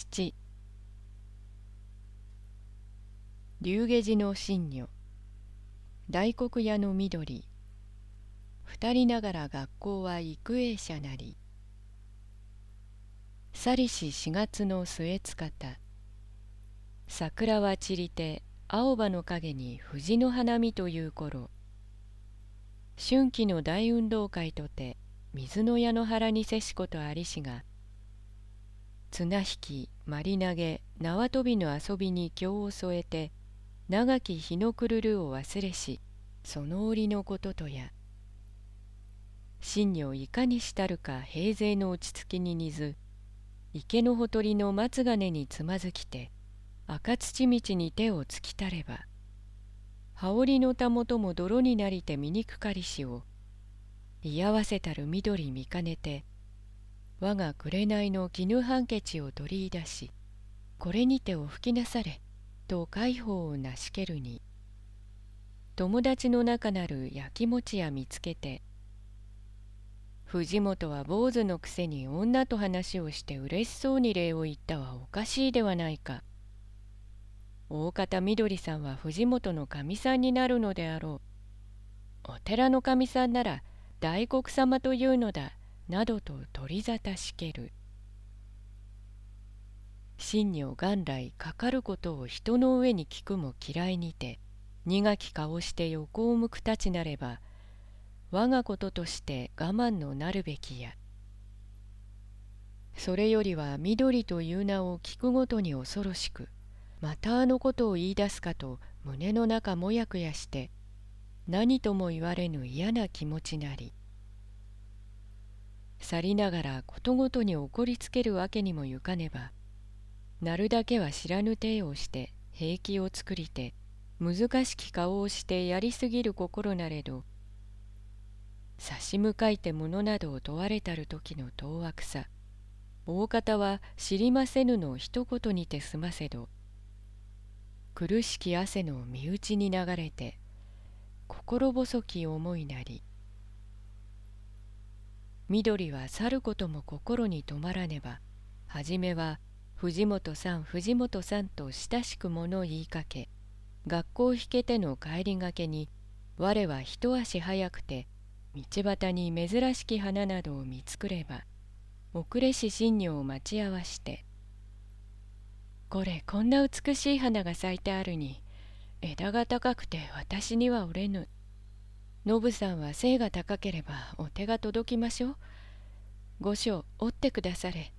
七。龍下寺の神女。大黒屋の緑。二人ながら学校は育英者なり。去りし四月の末つかた桜は散りて青葉の陰に藤の花見という頃。春季の大運動会とて水の矢の原にせしことありしが綱引きまり投げ縄跳びの遊びに興を添えて長き日のくるるを忘れしその折のこととや。真女いかにしたるか平勢の落ち着きに似ず池のほとりの松金につまずきて赤土道に手をつきたれば羽織のたもとも泥になりて醜かりしを居合わせたる緑見かねて我が紅の絹ハンケチを取り出しこれにてお吹きなされと介抱をなしけるに友達の中なる焼き餅屋見つけて藤本は坊主のくせに女と話をして嬉しそうに礼を言ったはおかしいではないか。大方みどりさんは藤本のかみさんになるのであろう。お寺のかみさんなら大黒様というのだ。などと取り沙汰しける。真女元来かかることを人の上に聞くも嫌いにて苦き顔して横を向くたちなれば我がこととして我慢のなるべきや。それよりは緑という名を聞くごとに恐ろしくまたあのことを言い出すかと胸の中もやくやして何とも言われぬ嫌な気持ちなり去りながらことごとに怒りつけるわけにもゆかねばなるだけは知らぬ体をして平気を作りて難しき顔をしてやりすぎる心なれど差し向かいて物などを問われたる時の当惑さ大方は知りませぬの一言にて済ませど苦しき汗の身内に流れて心細き思いなり緑は去ることも心に止まらねばはじめは藤本さん藤本さんと親しく物を言いかけ学校引けての帰りがけに我は一足早くて道端に珍しき花などを見つくれば遅れし新女を待ち合わして「これこんな美しい花が咲いてあるに枝が高くて私には折れぬ」ノブさんは背が高ければお手が届きましょう。御所折ってくだされ。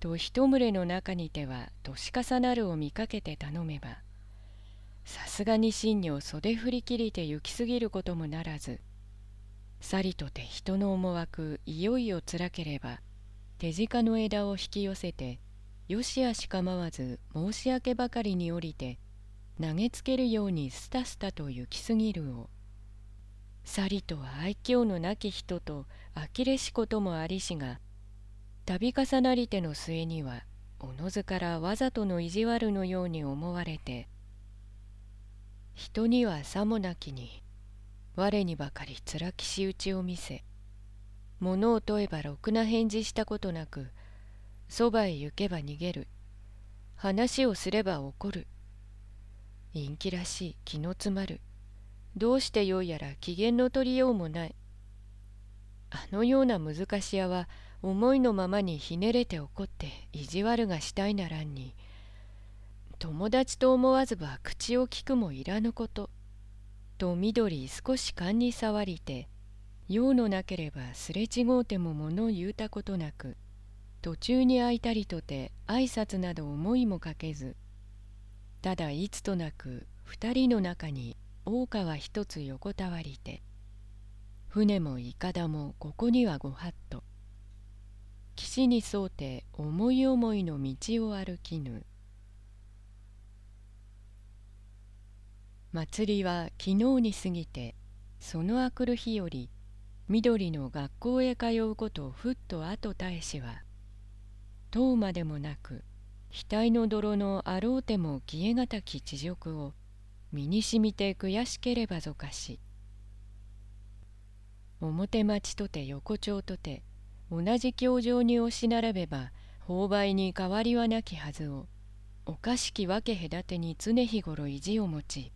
と一群れの中にては年重なるを見かけて頼めばさすがに真女を袖振り切りて行き過ぎることもならずさりとて人の思惑いよいよつらければ手近の枝を引き寄せてよしあし構わず申し訳ばかりに降りて投げつけるようにスタスタと行き過ぎるをさりとは愛嬌のなき人と呆れしこともありしが度重なりての末にはおのずからわざとの意地悪のように思われて人にはさもなきに我にばかりつらきし打ちを見せ物を問えばろくな返事したことなくそばへ行けば逃げる話をすれば怒る陰気らしい気の詰まる。どうしてよいやら機嫌の取りようもない。あのような難し屋は思いのままにひねれて怒って意地悪がしたいならんに友達と思わずば口を聞くもいらぬことと緑少し勘に触りて用のなければすれ違うても物を言うたことなく途中に空いたりとて挨拶など思いもかけずただいつとなく二人の中に大川一つ横たわりて船もいかだもここにはご法度。岸に沿うて思い思いの道を歩きぬ。祭りは昨日に過ぎてそのあくる日より緑の学校へ通うことをふっと後絶えしは遠までもなく額の泥のあろうても消えがたき地辱を身にしみて悔しければぞかし。表町とて横丁とて同じ教場に押し並べば購買に変わりはなきはずをおかしきわけ隔てに常日頃意地を持ち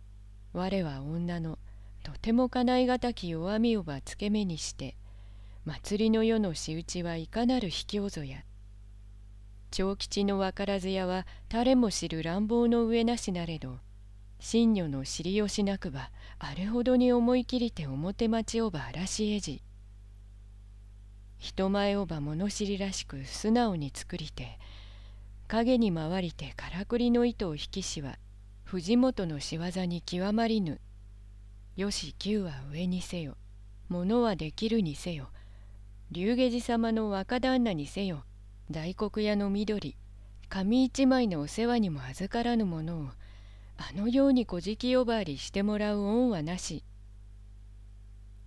我は女のとてもかないがたき弱みをばつけ目にして祭りの世の仕打ちはいかなる卑怯ぞや。長吉の分からずやは誰も知る乱暴の上なしなれど真女の知りよしなくばあれほどに思い切りて表町をば嵐えじ。人前をば物知りらしく素直に作りて影に回りてからくりの糸を引きしは藤本の仕業に極まりぬ。よし九は上にせよ。物はできるにせよ。龍下寺様の若旦那にせよ。大黒屋の緑。紙一枚のお世話にも預からぬものを。あのように小じき呼ばわりしてもらう恩はなし。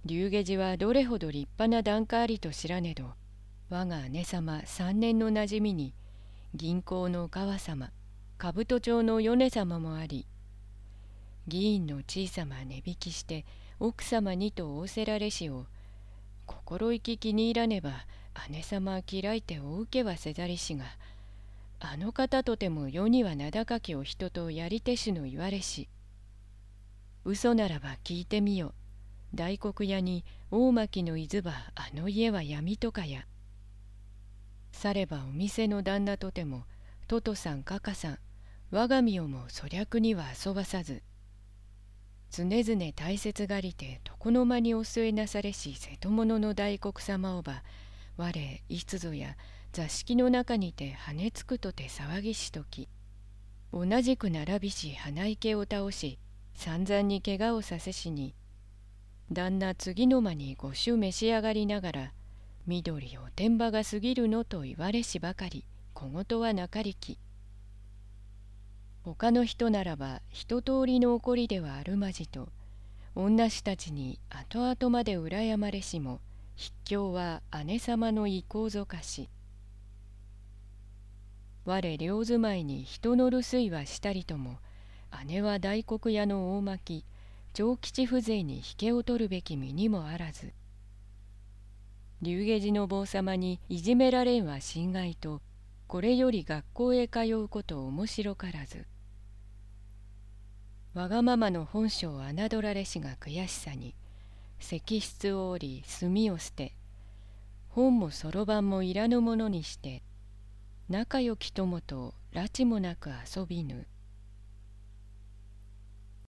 龍下寺はどれほど立派な檀家ありと知らねど我が姉様三年のなじみに銀行の川様兜町の米様もあり議員の小さま値引きして奥様にと仰せられしを心意気気に入らねば姉様は嫌いてお受けはせざりしがあの方とても世には名高きお人とやり手しの言われし。嘘ならば聞いてみよ。大黒屋に大巻の伊豆ばあの家は闇とかや。さればお店の旦那とてもトトさんカカさん我が身をも粗略には遊ばさず。常々大切がりて床の間にお据えなされし瀬戸物の大黒様をば我いつぞや座敷の中にて跳ねつくとて騒ぎしとき同じく並びし鼻池を倒し散々に怪我をさせしに旦那次の間にご酒召し上がりながら緑おてんばが過ぎるのと言われしばかり小言はなかりき。他の人ならば一通りの怒りではあるまじと女子たちに後々まで羨まれしも筆境は姉様の意向ぞかし。我両住まいに人の留守居はしたりとも姉は大黒屋の大巻長吉風情に引けを取るべき身にもあらず。龍下寺の坊様にいじめられんは心外とこれより学校へ通うこと面白からず。わがままの本性を侮られしが悔しさに石室を折り墨を捨て本もそろばんもいらぬものにして仲良き友と拉致もなく遊びぬ。